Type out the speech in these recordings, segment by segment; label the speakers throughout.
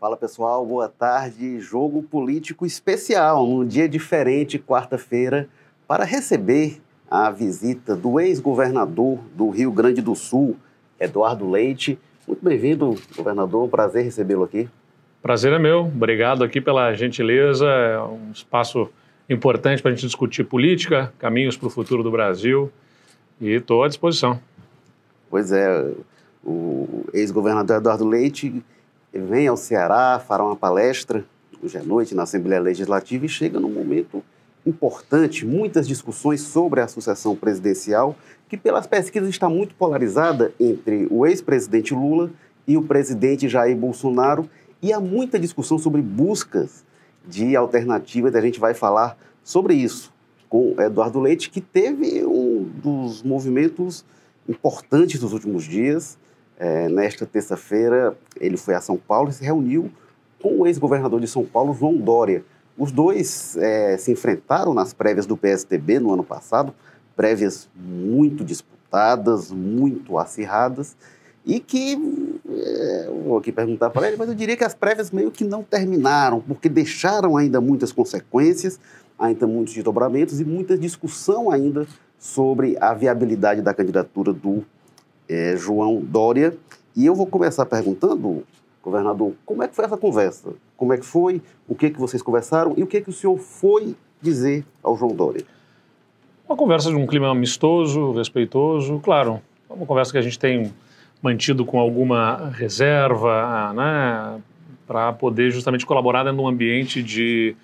Speaker 1: Fala pessoal, boa tarde. Jogo político especial, num dia diferente, quarta-feira, para receber a visita do ex-governador do Rio Grande do Sul, Eduardo Leite. Muito bem-vindo, governador. Prazer recebê-lo aqui.
Speaker 2: Prazer é meu. Obrigado aqui pela gentileza. É um espaço importante para a gente discutir política, caminhos para o futuro do Brasil. E estou à disposição.
Speaker 1: Pois é, o ex-governador Eduardo Leite vem ao Ceará, fará uma palestra. Hoje à noite na Assembleia Legislativa e chega num momento importante, muitas discussões sobre a sucessão presidencial, que pelas pesquisas está muito polarizada entre o ex-presidente Lula e o presidente Jair Bolsonaro, e há muita discussão sobre buscas de alternativas, a gente vai falar sobre isso com Eduardo Leite, que teve um dos movimentos importantes dos últimos dias. É, nesta terça-feira, ele foi a São Paulo e se reuniu com o ex-governador de São Paulo, João Dória. Os dois é, se enfrentaram nas prévias do PSTB no ano passado, prévias muito disputadas, muito acirradas, e que, é, vou aqui perguntar para ele, mas eu diria que as prévias meio que não terminaram, porque deixaram ainda muitas consequências, ainda muitos desdobramentos e muita discussão ainda sobre a viabilidade da candidatura do é, João Dória. E eu vou começar perguntando, governador, como é que foi essa conversa? Como é que foi? O que, que vocês conversaram? E o que, que o senhor foi dizer ao João Dória?
Speaker 2: Uma conversa de um clima amistoso, respeitoso, claro. Uma conversa que a gente tem mantido com alguma reserva, né, para poder justamente colaborar dentro de um ambiente de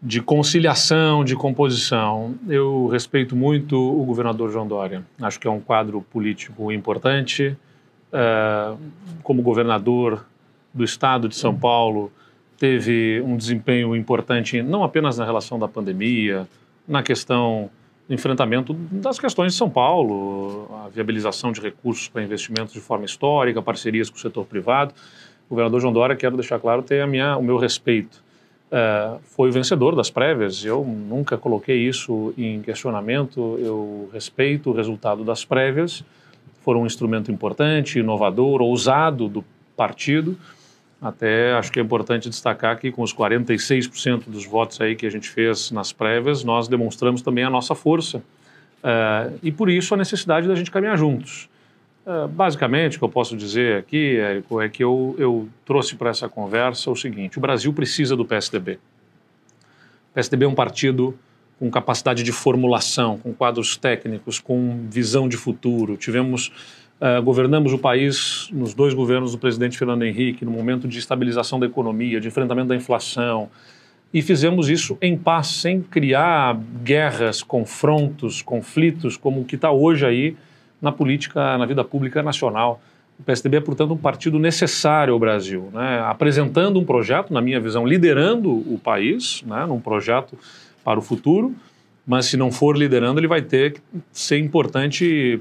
Speaker 2: de conciliação, de composição. Eu respeito muito o governador João Dória. Acho que é um quadro político importante. É, como governador do estado de São Paulo, teve um desempenho importante não apenas na relação da pandemia, na questão do enfrentamento das questões de São Paulo, a viabilização de recursos para investimentos de forma histórica, parcerias com o setor privado. O governador João Dória, quero deixar claro, tem a minha, o meu respeito uh, foi o vencedor das prévias. Eu nunca coloquei isso em questionamento. Eu respeito o resultado das prévias. Foram um instrumento importante, inovador, ousado do partido. Até acho que é importante destacar que com os 46% dos votos aí que a gente fez nas prévias, nós demonstramos também a nossa força. Uh, e por isso a necessidade da gente caminhar juntos. Ah, basicamente, o que eu posso dizer aqui, Érico, é que eu, eu trouxe para essa conversa o seguinte: o Brasil precisa do PSDB. O PSDB é um partido com capacidade de formulação, com quadros técnicos, com visão de futuro. Tivemos, uh, governamos o país nos dois governos do presidente Fernando Henrique, no momento de estabilização da economia, de enfrentamento da inflação, e fizemos isso em paz, sem criar guerras, confrontos, conflitos, como o que está hoje aí na política, na vida pública nacional. O PSDB é, portanto, um partido necessário ao Brasil, né? apresentando um projeto, na minha visão, liderando o país, né? num projeto para o futuro, mas se não for liderando, ele vai ter que ser importante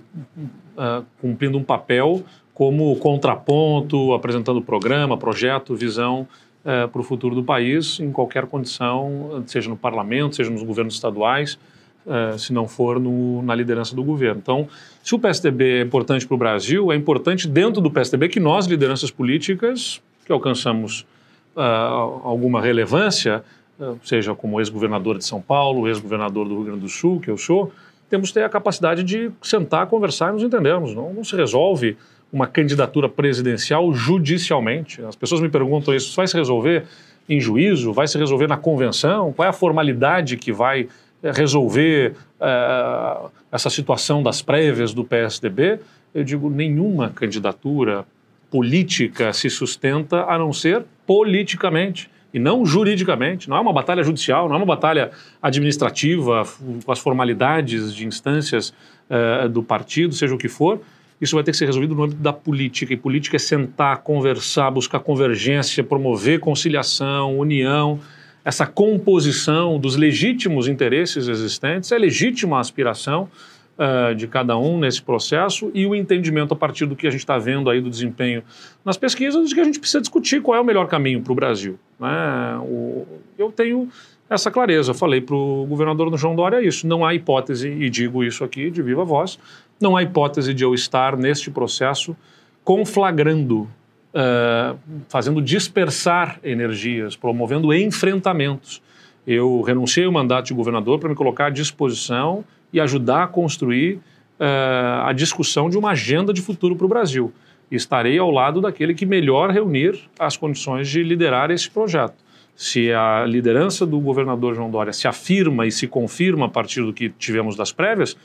Speaker 2: uh, cumprindo um papel como contraponto, apresentando programa, projeto, visão uh, para o futuro do país, em qualquer condição, seja no parlamento, seja nos governos estaduais, uh, se não for no, na liderança do governo. Então, se o PSDB é importante para o Brasil, é importante dentro do PSDB que nós, lideranças políticas, que alcançamos uh, alguma relevância, uh, seja como ex-governador de São Paulo, ex-governador do Rio Grande do Sul, que eu sou, temos que ter a capacidade de sentar, conversar e nos entendermos. Não, não se resolve uma candidatura presidencial judicialmente. As pessoas me perguntam isso, vai se resolver em juízo? Vai se resolver na convenção? Qual é a formalidade que vai resolver uh, essa situação das prévias do PSDB, eu digo, nenhuma candidatura política se sustenta a não ser politicamente e não juridicamente. Não é uma batalha judicial, não é uma batalha administrativa com as formalidades de instâncias uh, do partido, seja o que for. Isso vai ter que ser resolvido no âmbito da política. E política é sentar, conversar, buscar convergência, promover conciliação, união essa composição dos legítimos interesses existentes, é legítima a aspiração uh, de cada um nesse processo e o entendimento a partir do que a gente está vendo aí do desempenho nas pesquisas de que a gente precisa discutir qual é o melhor caminho para o Brasil. Né? O, eu tenho essa clareza. Eu falei para o governador do João Dória isso. Não há hipótese, e digo isso aqui de viva voz, não há hipótese de eu estar neste processo conflagrando uh, fazendo dispersar energias, promovendo enfrentamentos. Eu renunciei ao mandato de governador para me colocar à disposição e ajudar a construir uh, a discussão de uma agenda de futuro para o Brasil. Estarei ao lado daquele que melhor reunir as condições de liderar esse projeto. Se a liderança do governador João Dória se afirma e se confirma a partir do que tivemos das prévias,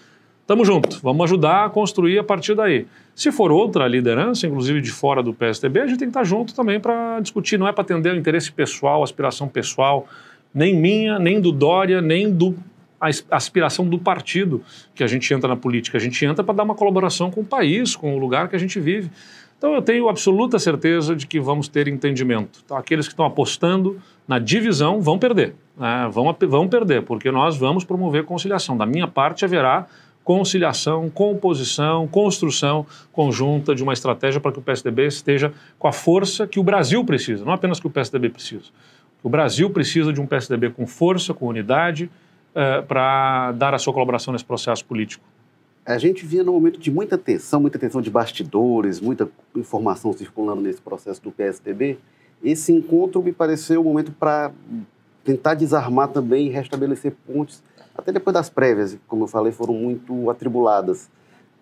Speaker 2: Tamo junto, vamos ajudar a construir a partir daí. Se for outra liderança, inclusive de fora do PSDB, a gente tem que estar junto também para discutir, não é para atender o interesse pessoal, aspiração pessoal, nem minha, nem do Dória, nem do a aspiração do partido que a gente entra na política. A gente entra para dar uma colaboração com o país, com o lugar que a gente vive. Então eu tenho absoluta certeza de que vamos ter entendimento. Então, aqueles que estão apostando na divisão vão perder. Né? Vão, vão perder, porque nós vamos promover conciliação. Da minha parte haverá conciliação, composição, construção conjunta de uma estratégia para que o PSDB esteja com a força que o Brasil precisa, não apenas que o PSDB precisa. O Brasil precisa de um PSDB com força, com unidade, uh, para dar a sua colaboração nesse processo político.
Speaker 1: A gente via num momento de muita tensão, muita tensão de bastidores, muita informação circulando nesse processo do PSDB. Esse encontro me pareceu um momento para tentar desarmar também e restabelecer pontes até depois das prévias, como eu falei, foram muito atribuladas.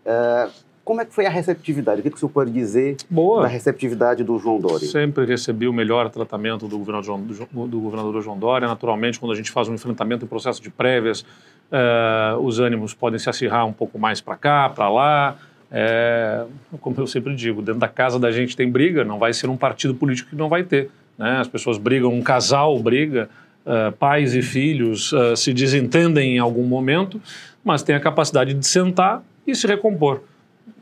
Speaker 1: É, como é que foi a receptividade? O que, que o senhor pode dizer
Speaker 2: Boa.
Speaker 1: da receptividade do João Dória?
Speaker 2: Sempre recebi o melhor tratamento do governador, do, do governador João Dória. Naturalmente, quando a gente faz um enfrentamento em processo de prévias, é, os ânimos podem se acirrar um pouco mais para cá, para lá. É, como eu sempre digo, dentro da casa da gente tem briga, não vai ser um partido político que não vai ter. Né? As pessoas brigam, um casal briga, uh, pais e filhos uh, se desentendem em algum momento, mas têm a capacidade de sentar e se recompor.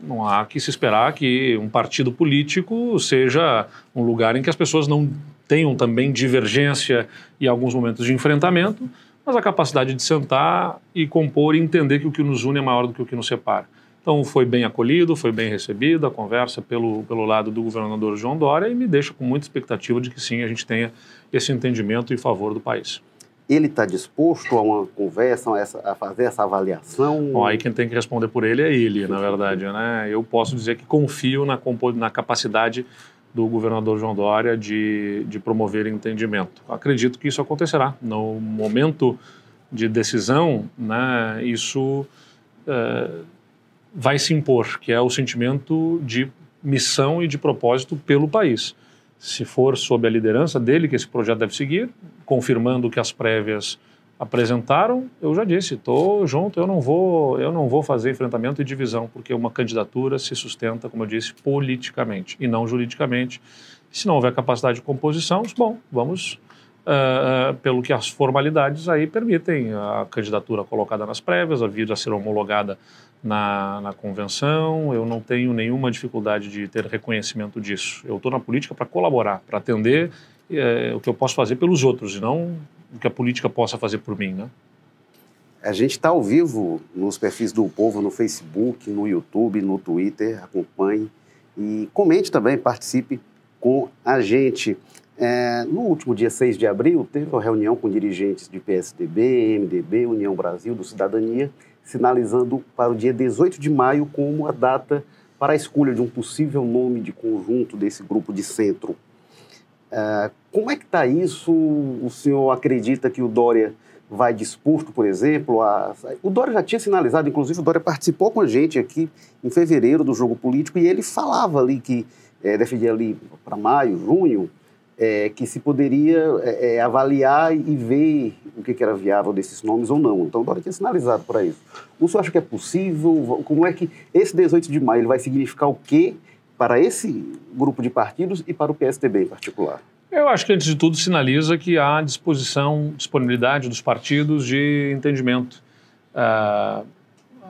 Speaker 2: Não há que se esperar que um partido político seja um lugar em que as pessoas não tenham também divergência e alguns momentos de enfrentamento, mas a capacidade de sentar e compor e entender que o que nos une é maior do que o que nos separa. Então foi bem acolhido, foi bem recebido a conversa pelo, pelo lado do governador João Dória e me deixa com muita expectativa de que sim, a gente tenha esse entendimento em favor do país.
Speaker 1: Ele está disposto a uma conversa, a, essa, a, fazer essa avaliação?
Speaker 2: Bom, aí quem tem que responder por ele é ele, na verdade. Né? Eu posso dizer que confio na, na capacidade do governador João Dória de, de promover entendimento. Acredito que isso acontecerá. No momento de decisão, né, isso... Uh, vai se impor, que é o sentimento de missão e de propósito pelo país. Se for sob a liderança dele que esse projeto deve seguir, confirmando que as prévias apresentaram, eu já disse, estou junto, eu não vou, eu não vou fazer enfrentamento e divisão, porque uma candidatura se sustenta, como eu disse, politicamente e não juridicamente. Se não houver capacidade de composição, bom, vamos uh, pelo que as formalidades aí permitem a candidatura colocada nas prévias, a vir a ser homologada na, na convenção, eu não tenho nenhuma dificuldade de ter reconhecimento disso. Eu estou na política para colaborar, para atender é, o que eu posso fazer pelos outros e não o que a política possa fazer por mim, né?
Speaker 1: A gente está ao vivo nos perfis do Povo, no Facebook, no YouTube, no Twitter. Acompanhe e comente também, participe com a gente. É, no último dia 6 de abril, teve uma reunião com dirigentes de PSDB, MDB, União Brasil, do Cidadania, sinalizando para o dia 18 de maio como a data para a escolha de um possível nome de conjunto desse grupo de centro. Uh, como é que está isso? O senhor acredita que o Dória vai disposto, por exemplo, a... O Dória já tinha sinalizado, inclusive o Dória participou com a gente aqui em fevereiro do jogo político e ele falava ali que é, defendia ali para maio, junho, é, que se poderia é, é, avaliar e ver o que, era viável desses nomes ou não. Então, Dória tinha sinalizado para isso. O senhor acha que é possível? Como é que esse 18 de maio ele vai significar o quê para esse grupo de partidos e para o PSDB em particular?
Speaker 2: Eu acho que, antes de tudo, sinaliza que há disposição, disponibilidade dos partidos de entendimento. Uh,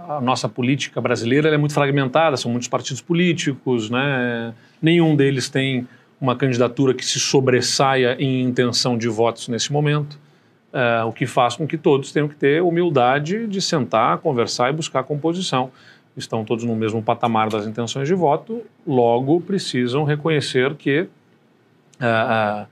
Speaker 2: a nossa política brasileira é muito fragmentada, são muitos partidos políticos, né? nenhum deles tem uma candidatura que se sobressaia em intenção de votos nesse momento, é, o que faz com que todos tenham que ter humildade de sentar, conversar e buscar composição. Estão todos no mesmo patamar das intenções de voto, logo precisam reconhecer que é,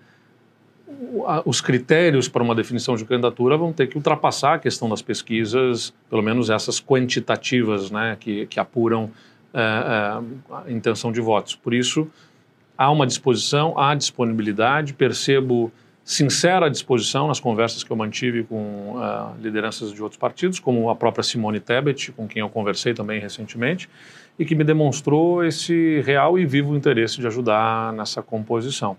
Speaker 2: os critérios para uma definição de candidatura vão ter que ultrapassar a questão das pesquisas, pelo menos essas quantitativas, né, que, que apuram a intenção de votos. Por isso, há uma disposição, há disponibilidade, percebo sincera disposição nas conversas que eu mantive com uh, lideranças de outros partidos, como a própria Simone Tebet, com quem eu conversei também recentemente, e que me demonstrou esse real e vivo interesse de ajudar nessa composição.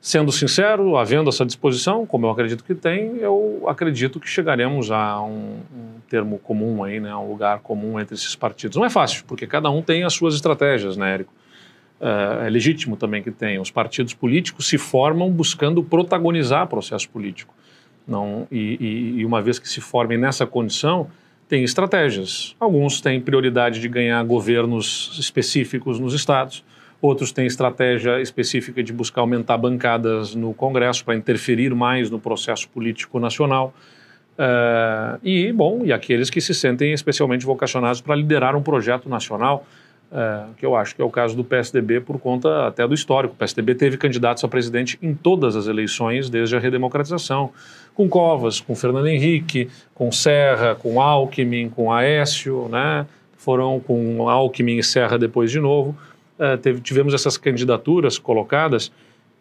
Speaker 2: Sendo sincero, havendo essa disposição, como eu acredito que tem, eu acredito que chegaremos a um, um termo comum aí, né, um lugar comum entre esses partidos. Não é fácil, porque cada um tem as suas estratégias, né, Érico? É, é legítimo também que tenha. Os partidos políticos se formam buscando protagonizar processo político. Não, e, e, e uma vez que se formem nessa condição, tem estratégias. Alguns têm prioridade de ganhar governos específicos nos estados, outros têm estratégia específica de buscar aumentar bancadas no Congresso para interferir mais no processo político nacional. Uh, e, bom, e aqueles que se sentem especialmente vocacionados para liderar um projeto nacional é, que eu acho que é o caso do PSDB por conta até do histórico. O PSDB teve candidatos a presidente em todas as eleições desde a redemocratização, com Covas, com Fernando Henrique, com Serra, com Alckmin, com Aécio, né? foram com Alckmin e Serra depois de novo. É, teve, tivemos essas candidaturas colocadas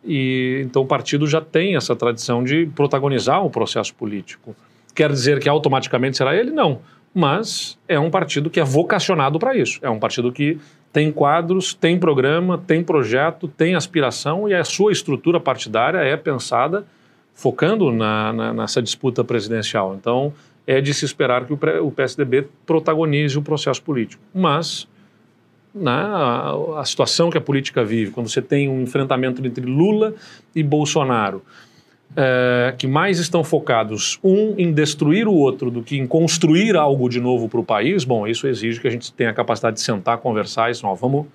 Speaker 2: e então o partido já tem essa tradição de protagonizar o processo político. Quer dizer que automaticamente será ele? Não mas é um partido que é vocacionado para isso. É um partido que tem quadros, tem programa, tem projeto, tem aspiração e a sua estrutura partidária é pensada focando na, na, nessa disputa presidencial. Então, é de se esperar que o, o PSDB protagonize o processo político. Mas, na, né, a, a situação que a política vive, quando você tem um enfrentamento entre Lula e Bolsonaro, é, que mais estão focados, um, em destruir o outro do que em construir algo de novo para o país, bom, isso exige que a gente tenha a capacidade de sentar, conversar e dizer, vamos,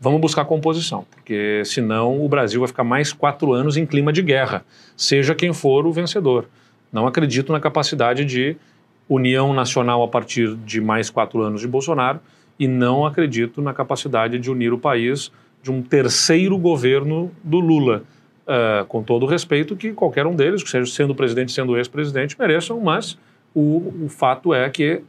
Speaker 2: vamos buscar composição, porque senão o Brasil vai ficar mais quatro anos em clima de guerra, seja quem for o vencedor. Não acredito na capacidade de união nacional a partir de mais quatro anos de Bolsonaro e não acredito na capacidade de unir o país de um terceiro governo do Lula uh, com todo o respeito que qualquer um deles, seja sendo presidente, sendo ex-presidente, mereçam, mas o, o, fato é que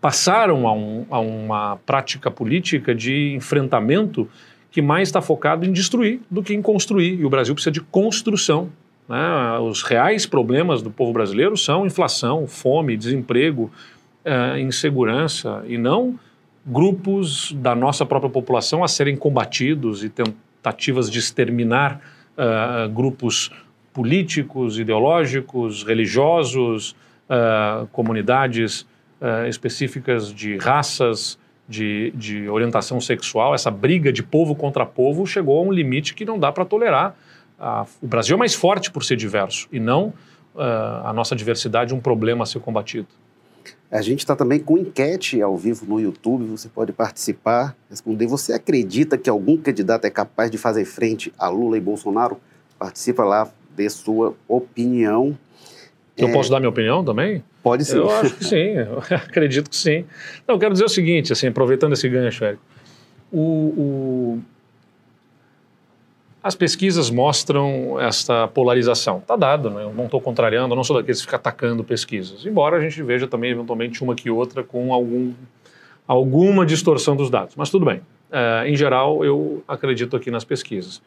Speaker 2: passaram a, um, a uma prática política de enfrentamento que mais está focado em destruir do que em construir. E o Brasil precisa de construção. Né? Os reais problemas do povo brasileiro são inflação, fome, desemprego, uh, insegurança, e não grupos da nossa própria população a serem combatidos e tentativas de exterminar uh, grupos políticos, ideológicos, religiosos, uh, comunidades uh, específicas de raças, de, de, orientação sexual, essa briga de povo contra povo chegou a um limite que não dá para tolerar. o Brasil é mais forte por ser diverso e não a nossa diversidade um problema a ser combatido.
Speaker 1: A gente está também com enquete ao vivo no YouTube, você pode participar, responder. Você acredita que algum candidato é capaz de fazer frente a Lula e Bolsonaro? Participa lá, dê sua opinião.
Speaker 2: Eu é... posso dar minha opinião também?
Speaker 1: Pode sim.
Speaker 2: Eu acho que sim, acredito que sim. Não, eu quero dizer o seguinte, assim, aproveitando esse gancho, Érico. O, o, as pesquisas mostram esta polarização. Está dado, né? eu não estou contrariando, não sou daqueles que ficam atacando pesquisas. Embora a gente veja também, eventualmente, uma que outra com algum, alguma distorção dos dados. Mas tudo bem. Uh, em geral, eu acredito aqui nas pesquisas.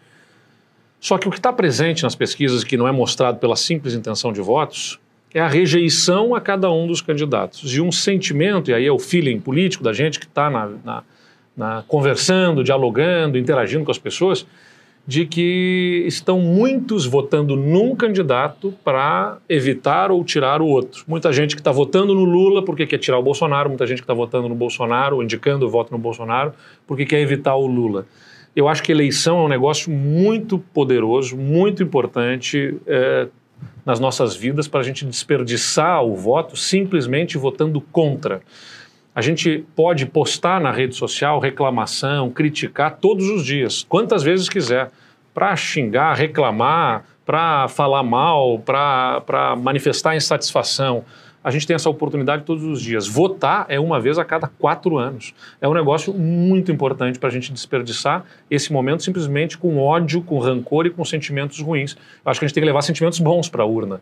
Speaker 2: Só que o que está presente nas pesquisas, que não é mostrado pela simples intenção de votos, é a rejeição a cada um dos candidatos. E um sentimento, e aí é o feeling político da gente que está na, na, na, conversando, dialogando, interagindo com as pessoas, de que estão muitos votando num candidato para evitar ou tirar o outro. Muita gente que está votando no Lula porque quer tirar o Bolsonaro, muita gente que está votando no Bolsonaro, indicando o voto no Bolsonaro, porque quer evitar o Lula. Eu acho que eleição é um negócio muito poderoso, muito importante é, nas nossas vidas para a gente desperdiçar o voto simplesmente votando contra. A gente pode postar na rede social reclamação, criticar todos os dias, quantas vezes quiser, para xingar, reclamar, para falar mal, para manifestar insatisfação. A gente tem essa oportunidade todos os dias. Votar é uma vez a cada quatro anos. É um negócio muito importante para a gente desperdiçar esse momento simplesmente com ódio, com rancor e com sentimentos ruins. Eu acho que a gente tem que levar sentimentos bons para a urna.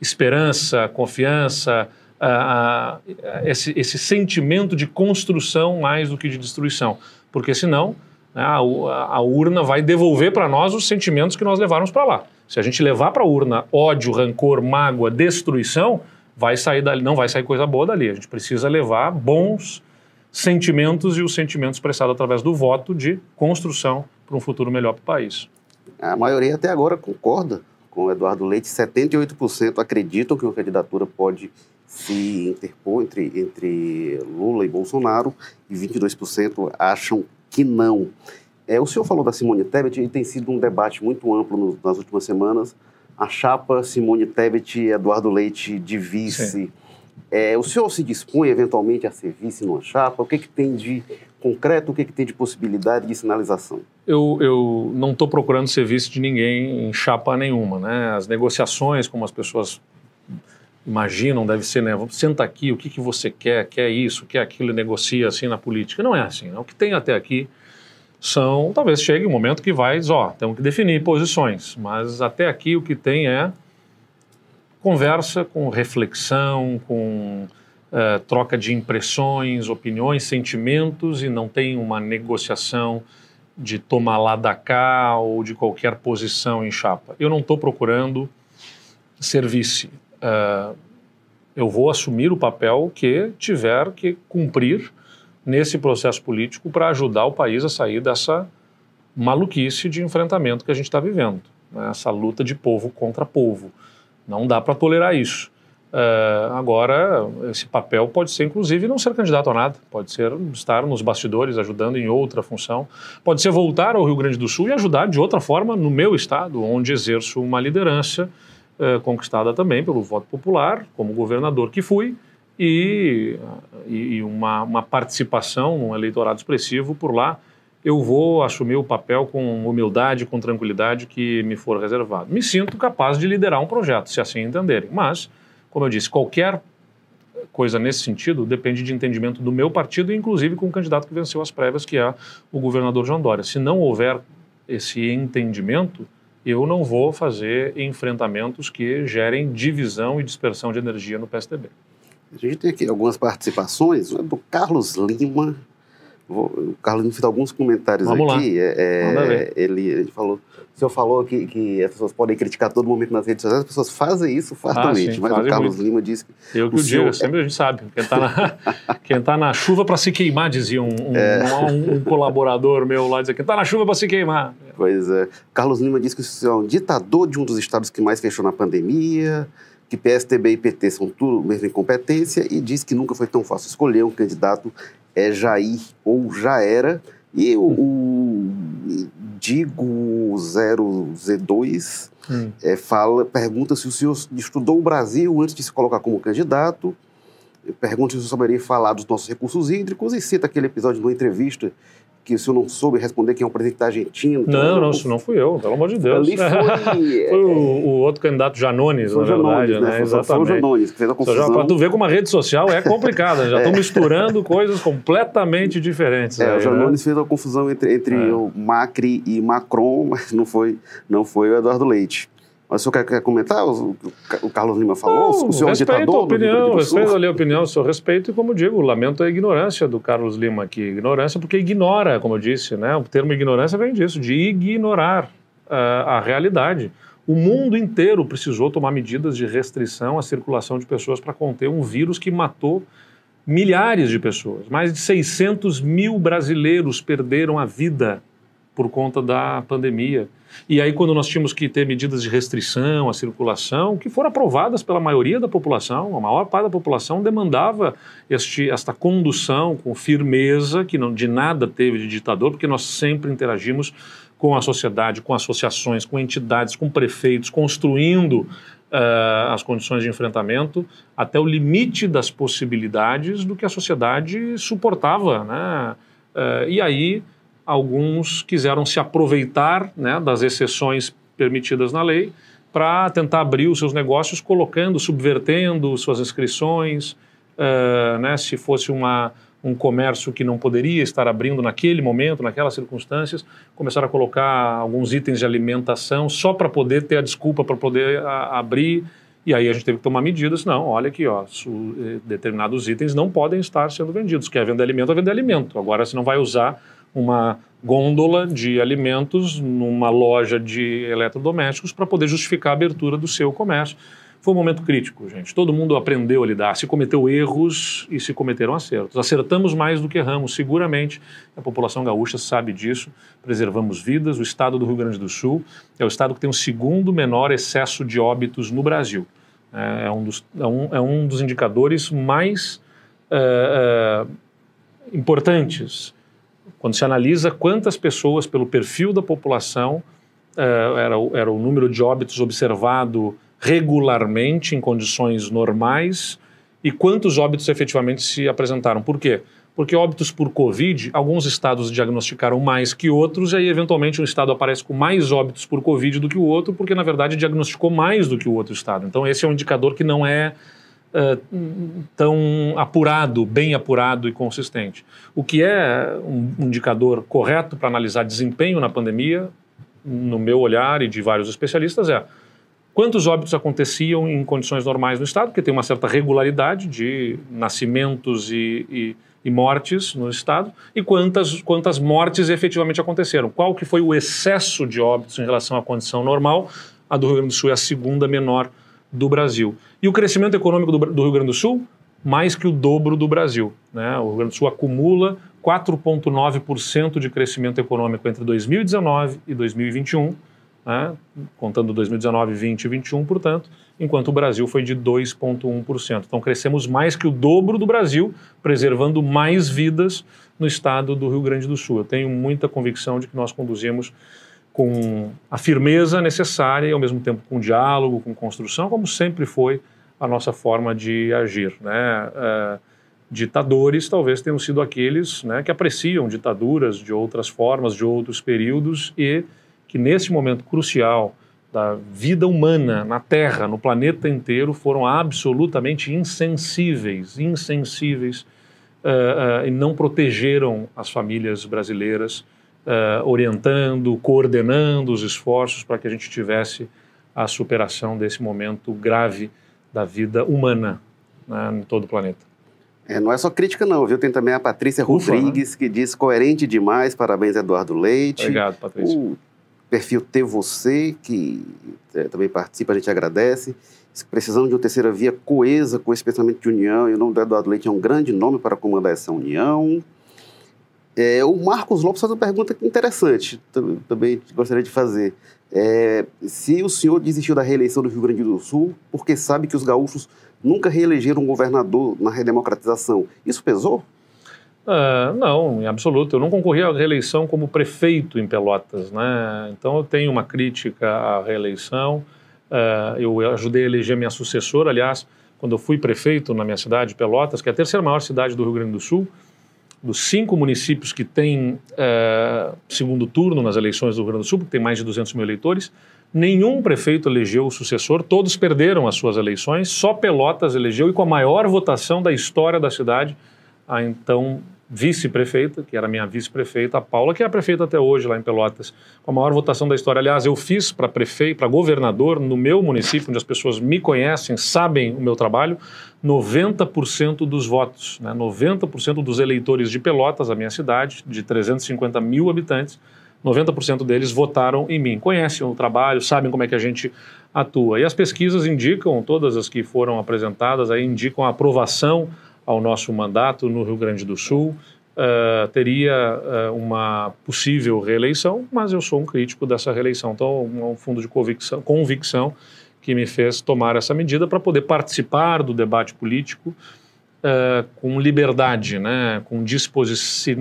Speaker 2: Esperança, confiança, uh, esse, esse sentimento de construção mais do que de destruição. Porque senão né, a, a urna vai devolver para nós os sentimentos que nós levamos para lá. Se a gente levar para a urna ódio, rancor, mágoa, destruição, vai sair dali, não vai sair coisa boa dali. A gente precisa levar bons sentimentos e os sentimentos expressados através do voto de construção para um futuro melhor para o país.
Speaker 1: A maioria até agora concorda com o Eduardo Leite. 78% acreditam que uma candidatura pode se interpor entre, entre Lula e Bolsonaro e 22% acham que não. É, o senhor falou da Simone Tebet e tem sido um debate muito amplo no, nas últimas semanas. A chapa Simone Tebet e Eduardo Leite de vice. É, o senhor se dispõe eventualmente a ser vice numa chapa? O que, que tem de concreto, o que, que tem de possibilidade de sinalização?
Speaker 2: Eu, eu não estou procurando ser vice de ninguém em chapa nenhuma. Né? As negociações, como as pessoas imaginam, deve ser, né? Senta aqui, o que, que você quer, quer isso, quer aquilo, negocia assim na política. Não é assim. Né? O que tem até aqui são, talvez chegue um momento que vai, ó, temos que definir posições, mas até aqui o que tem é conversa com reflexão, com uh, troca de impressões, opiniões, sentimentos e não tem uma negociação de tomar lá da cá ou de qualquer posição em chapa. Eu não estou procurando ser vice. Uh, eu vou assumir o papel que tiver que cumprir nesse processo político para ajudar o país a sair dessa maluquice de enfrentamento que a gente está vivendo, né? essa luta de povo contra povo. Não dá para tolerar isso. Uh, agora, esse papel pode ser, inclusive, não ser candidato a nada, pode ser estar nos bastidores ajudando em outra função, pode ser voltar ao Rio Grande do Sul e ajudar de outra forma no meu estado, onde exerço uma liderança uh, conquistada também pelo voto popular, como governador que fui, e, e uma, uma participação num eleitorado expressivo por lá, eu vou assumir o papel com humildade, com tranquilidade que me for reservado. Me sinto capaz de liderar um projeto, se assim entenderem. Mas, como eu disse, qualquer coisa nesse sentido depende de entendimento do meu partido, inclusive com o candidato que venceu as prévias, que é o governador João Dória. Se não houver esse entendimento, eu não vou fazer enfrentamentos que gerem divisão e dispersão de energia no PSDB.
Speaker 1: A gente tem aqui algumas participações do Carlos Lima. O Carlos Lima fez alguns comentários
Speaker 2: Vamos
Speaker 1: aqui. Lá. É, é ele, ele falou, o senhor falou que, que as pessoas podem criticar todo momento nas redes sociais, as pessoas fazem isso fartamente, ah, sim, mas o Carlos muito. Lima disse que.
Speaker 2: Eu que o, senhor... digo, sempre a gente sabe. Quem está na, tá na chuva para se queimar, dizia um, um, é. um, um, colaborador meu lá, dizia: quem está na chuva para se queimar.
Speaker 1: Pois é. Carlos Lima disse que o senhor é um ditador de um dos estados que mais fechou na pandemia que PSTB e PT são tudo mesmo incompetência e diz que nunca foi tão fácil escolher um candidato é Jair ou já era. E o, o Digo 0Z2 hum. é, fala, pergunta se o senhor estudou o Brasil antes de se colocar como candidato. Pergunta se o senhor saberia falar dos nossos recursos hídricos e cita aquele episódio de uma entrevista que o senhor não soube responder quem é o presidente da Argentina.
Speaker 2: Não, não, não, isso não fui eu, pelo amor de Deus. Ali foi... foi o, o, outro candidato Janones, na verdade, Janones, né? né? Exatamente. Foi o Janones que fez a confusão. Para tu ver como a rede social é complicada, já estão é. misturando coisas completamente diferentes.
Speaker 1: É, aí, o Janones né? fez a confusão entre, entre é. o Macri e Macron, mas não foi, não foi o Eduardo Leite. Mas o senhor quer, comentar? O, o, Carlos Lima falou?
Speaker 2: Não, o senhor respeito é ditador? A opinião, respeito ali a opinião, o seu respeito, e como digo, lamento a ignorância do Carlos Lima aqui. Ignorância porque ignora, como eu disse, né? O termo ignorância vem disso, de ignorar uh, a realidade. O mundo inteiro precisou tomar medidas de restrição à circulação de pessoas para conter um vírus que matou milhares de pessoas. Mais de 600 mil brasileiros perderam a vida por conta da pandemia. E aí, quando nós tínhamos que ter medidas de restrição à circulação, que foram aprovadas pela maioria da população, a maior parte da população demandava este, esta condução com firmeza, que não, de nada teve de ditador, porque nós sempre interagimos com a sociedade, com associações, com entidades, com prefeitos, construindo uh, as condições de enfrentamento até o limite das possibilidades do que a sociedade suportava. Né? Uh, e aí alguns quiseram se aproveitar né, das exceções permitidas na lei para tentar abrir os seus negócios, colocando, subvertendo suas inscrições. Uh, né, se fosse uma, um comércio que não poderia estar abrindo naquele momento, naquelas circunstâncias, começaram a colocar alguns itens de alimentação só para poder ter a desculpa para poder a, abrir. E aí a gente teve que tomar medidas. Não, olha aqui, ó, su, eh, determinados itens não podem estar sendo vendidos. Quer vender alimento, vai vender alimento. Agora, se não vai usar uma gôndola de alimentos numa loja de eletrodomésticos para poder justificar a abertura do seu comércio. Foi um momento crítico, gente. Todo mundo aprendeu a lidar. Se cometeu erros e se cometeram acertos. Acertamos mais do que erramos, seguramente. A população gaúcha sabe disso. Preservamos vidas. O estado do Rio Grande do Sul é o estado que tem o segundo menor excesso de óbitos no Brasil. É, é um dos, é um, é um dos indicadores mais é, é, importantes quando se analisa quantas pessoas, pelo perfil da população, é, era, era o número de óbitos observado regularmente em condições normais e quantos óbitos efetivamente se apresentaram. Por quê? Porque óbitos por Covid, alguns estados diagnosticaram mais que outros, e aí eventualmente um estado aparece com mais óbitos por Covid do que o outro, porque na verdade diagnosticou mais do que o outro estado. Então esse é um indicador que não é uh, tão apurado, bem apurado e consistente. O que é um indicador correto para analisar desempenho na pandemia, no meu olhar e de vários especialistas, é quantos óbitos aconteciam em condições normais no estado, porque tem uma certa regularidade de nascimentos e, e, e, mortes no estado, e quantas, quantas mortes efetivamente aconteceram. Qual que foi o excesso de óbitos em relação à condição normal? A do Rio Grande do Sul é a segunda menor do Brasil. E o crescimento econômico do, do Rio Grande do Sul? Mais que o dobro do Brasil. Né? O Rio Grande do Sul acumula 4,9% de crescimento econômico entre 2019 e 2021 né, contando 2019, 20 e 21, portanto, enquanto o Brasil foi de 2,1%. Então, crescemos mais que o dobro do Brasil, preservando mais vidas no estado do Rio Grande do Sul. Eu tenho muita convicção de que nós conduzimos com a firmeza necessária e, ao mesmo tempo, com diálogo, com construção, como sempre foi a nossa forma de agir. Né? Uh, ditadores talvez tenham sido aqueles né, que apreciam ditaduras de outras formas, de outros períodos e que nesse momento crucial da vida humana na Terra, no planeta inteiro, foram absolutamente insensíveis, insensíveis uh, uh, e não protegeram as famílias brasileiras, uh, orientando, coordenando os esforços para que a gente tivesse a superação desse momento grave da vida humana né, em todo o planeta.
Speaker 1: É, não é só crítica, não, viu? Tem também a Patrícia Ufa, Rodrigues, né? que diz coerente demais, parabéns, Eduardo Leite.
Speaker 2: Obrigado, Patrícia.
Speaker 1: O perfil Ter Você, que é, também participa, a gente agradece. Precisamos de uma terceira via coesa com esse pensamento de união, e o nome do Eduardo Leite é um grande nome para comandar essa união. É, o Marcos Lopes faz uma pergunta interessante, também gostaria de fazer. É, se o senhor desistiu da reeleição do Rio Grande do Sul, porque sabe que os gaúchos nunca reelegeram um governador na redemocratização, isso pesou?
Speaker 2: Uh, não, em absoluto. Eu não concorri à reeleição como prefeito em Pelotas, né? Então eu tenho uma crítica à reeleição. Uh, eu ajudei a eleger minha sucessora, aliás, quando eu fui prefeito na minha cidade, Pelotas, que é a terceira maior cidade do Rio Grande do Sul, dos cinco municípios que têm uh, segundo turno nas eleições do Rio Grande do Sul, que tem mais de 200 mil eleitores, nenhum prefeito elegeu o sucessor, todos perderam as suas eleições, só Pelotas elegeu e com a maior votação da história da cidade, a então vice-prefeita, que era minha vice-prefeita, a Paula, que é a prefeita até hoje lá em Pelotas, com a maior votação da história. Aliás, eu fiz para prefeito, para governador no meu município, onde as pessoas me conhecem, sabem o meu trabalho, 90% dos votos, né? 90% dos eleitores de Pelotas, a minha cidade, de 350 mil habitantes, 90% deles votaram em mim. Conhecem o trabalho, sabem como é que a gente atua. E as pesquisas indicam, todas as que foram apresentadas aí indicam a aprovação ao nosso mandato no Rio Grande do Sul, uh, teria uh, uma possível reeleição, mas eu sou um crítico dessa reeleição. Então, é um fundo de convicção, convicção que me fez tomar essa medida para poder participar do debate político uh, com liberdade, né, com disposi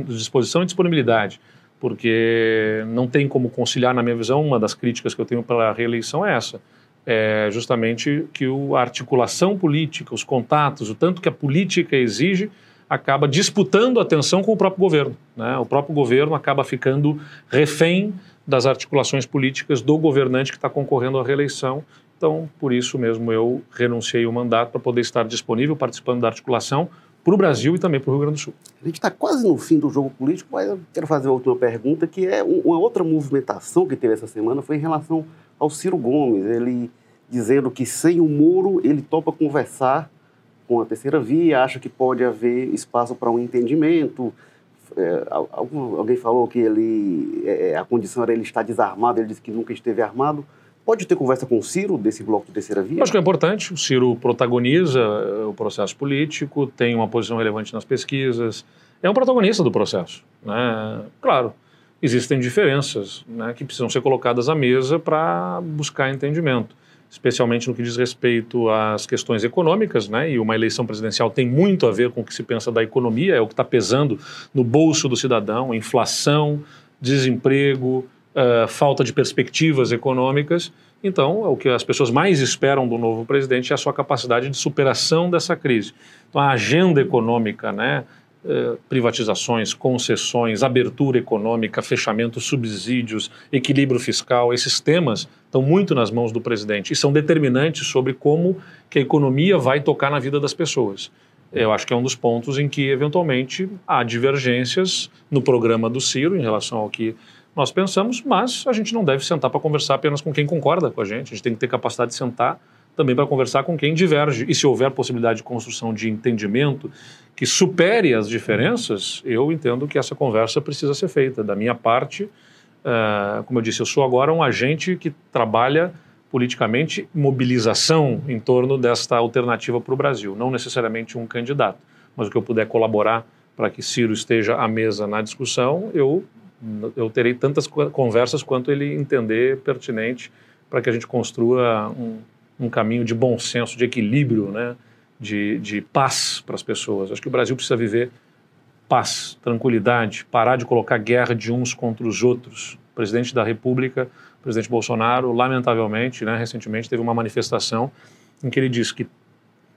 Speaker 2: disposição e disponibilidade, porque não tem como conciliar, na minha visão, uma das críticas que eu tenho para a reeleição é essa é justamente que o, a articulação política, os contatos, o tanto que a política exige, acaba disputando atenção com o próprio governo. Né? O próprio governo acaba ficando refém das articulações políticas do governante que está concorrendo à reeleição. Então, por isso mesmo, eu renunciei o mandato para poder estar disponível, participando da articulação para o Brasil e também para o Rio Grande do Sul.
Speaker 1: A gente está quase no fim do jogo político, mas eu quero fazer uma última pergunta, que é uma outra movimentação que teve essa semana foi em relação ao Ciro Gomes. Ele dizendo que sem o muro ele topa conversar com a terceira via, acha que pode haver espaço para um entendimento, é, alguém falou que ele, é, é, a condição era ele estar desarmado, ele disse que nunca esteve armado. Pode ter conversa com o Ciro desse bloco de terceira via?
Speaker 2: Acho que é importante. O Ciro protagoniza é, o processo político, tem uma posição relevante nas pesquisas, é um protagonista do processo. Né? Claro, existem diferenças né, que precisam ser colocadas à mesa para buscar entendimento especialmente no que diz respeito às questões econômicas, né? E uma eleição presidencial tem muito a ver com o que se pensa da economia, é o que está pesando no bolso do cidadão, inflação, desemprego, uh, falta de perspectivas econômicas. Então, é o que as pessoas mais esperam do novo presidente é a sua capacidade de superação dessa crise. Então, a agenda econômica, né? Eh, privatizações, concessões, abertura econômica, fechamento, subsídios, equilíbrio fiscal, esses temas estão muito nas mãos do presidente e são determinantes sobre como que a economia vai tocar na vida das pessoas. Eu acho que é um dos pontos em que, eventualmente, há divergências no programa do Ciro em relação ao que nós pensamos, mas a gente não deve sentar para conversar apenas com quem concorda com a gente, a gente tem que ter capacidade de sentar também para conversar com quem diverge. E se houver possibilidade de construção de entendimento que supere as diferenças, eu entendo que essa conversa precisa ser feita. Da minha parte, uh, como eu disse, eu sou agora um agente que trabalha politicamente mobilização em torno desta alternativa para o Brasil, não necessariamente um candidato, mas o que eu puder colaborar para que Ciro esteja à mesa na discussão, eu eu terei tantas conversas quanto ele entender pertinente para que a gente construa um, um caminho de bom senso, de equilíbrio, né? de, de paz para as pessoas. Acho que o Brasil precisa viver paz, tranquilidade, parar de colocar guerra de uns contra os outros. O presidente da República, o presidente Bolsonaro, lamentavelmente, né, recentemente teve uma manifestação em que ele disse que,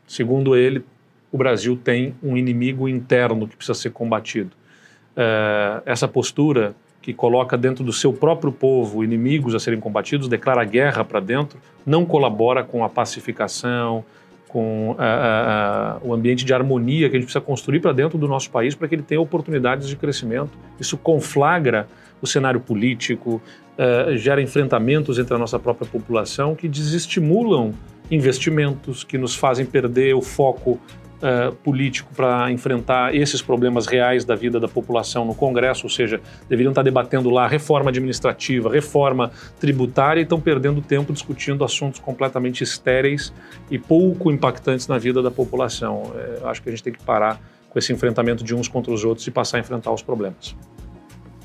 Speaker 2: segundo ele, o Brasil tem um inimigo interno que precisa ser combatido. É, essa postura que coloca dentro do seu próprio povo inimigos a serem combatidos, declara guerra para dentro, não colabora com a pacificação, com uh, uh, o ambiente de harmonia que a gente precisa construir para dentro do nosso país para que ele tenha oportunidades de crescimento. Isso conflagra o cenário político, uh, gera enfrentamentos entre a nossa própria população que desestimulam investimentos, que nos fazem perder o foco uh, político para enfrentar esses problemas reais da vida da população no Congresso, ou seja, deveriam estar debatendo lá reforma administrativa, reforma tributária e estão perdendo tempo discutindo assuntos completamente estéreis e pouco impactantes na vida da população. É, acho que a gente tem que parar com esse enfrentamento de uns contra os outros e passar a enfrentar os problemas.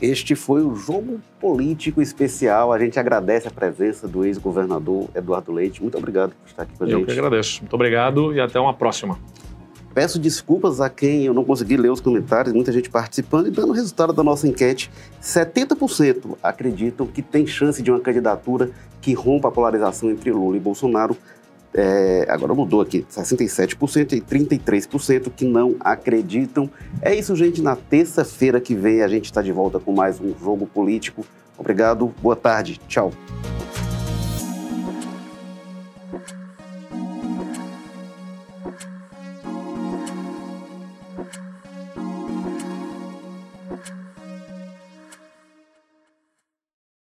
Speaker 1: Este foi o Jogo Político Especial. A gente agradece a presença do ex-governador Eduardo Leite. Muito obrigado por estar aqui com a
Speaker 2: gente.
Speaker 1: Eu
Speaker 2: que agradeço. Muito obrigado e até uma próxima.
Speaker 1: Peço desculpas a quem eu não consegui ler os comentários, muita gente participando e dando o resultado da nossa enquete. 70% acreditam que tem chance de uma candidatura que rompa a polarização entre Lula e Bolsonaro. É, agora mudou aqui, 67% e 33% que não acreditam. É isso, gente. Na terça-feira que vem a gente está de volta com mais um jogo político. Obrigado, boa tarde, tchau.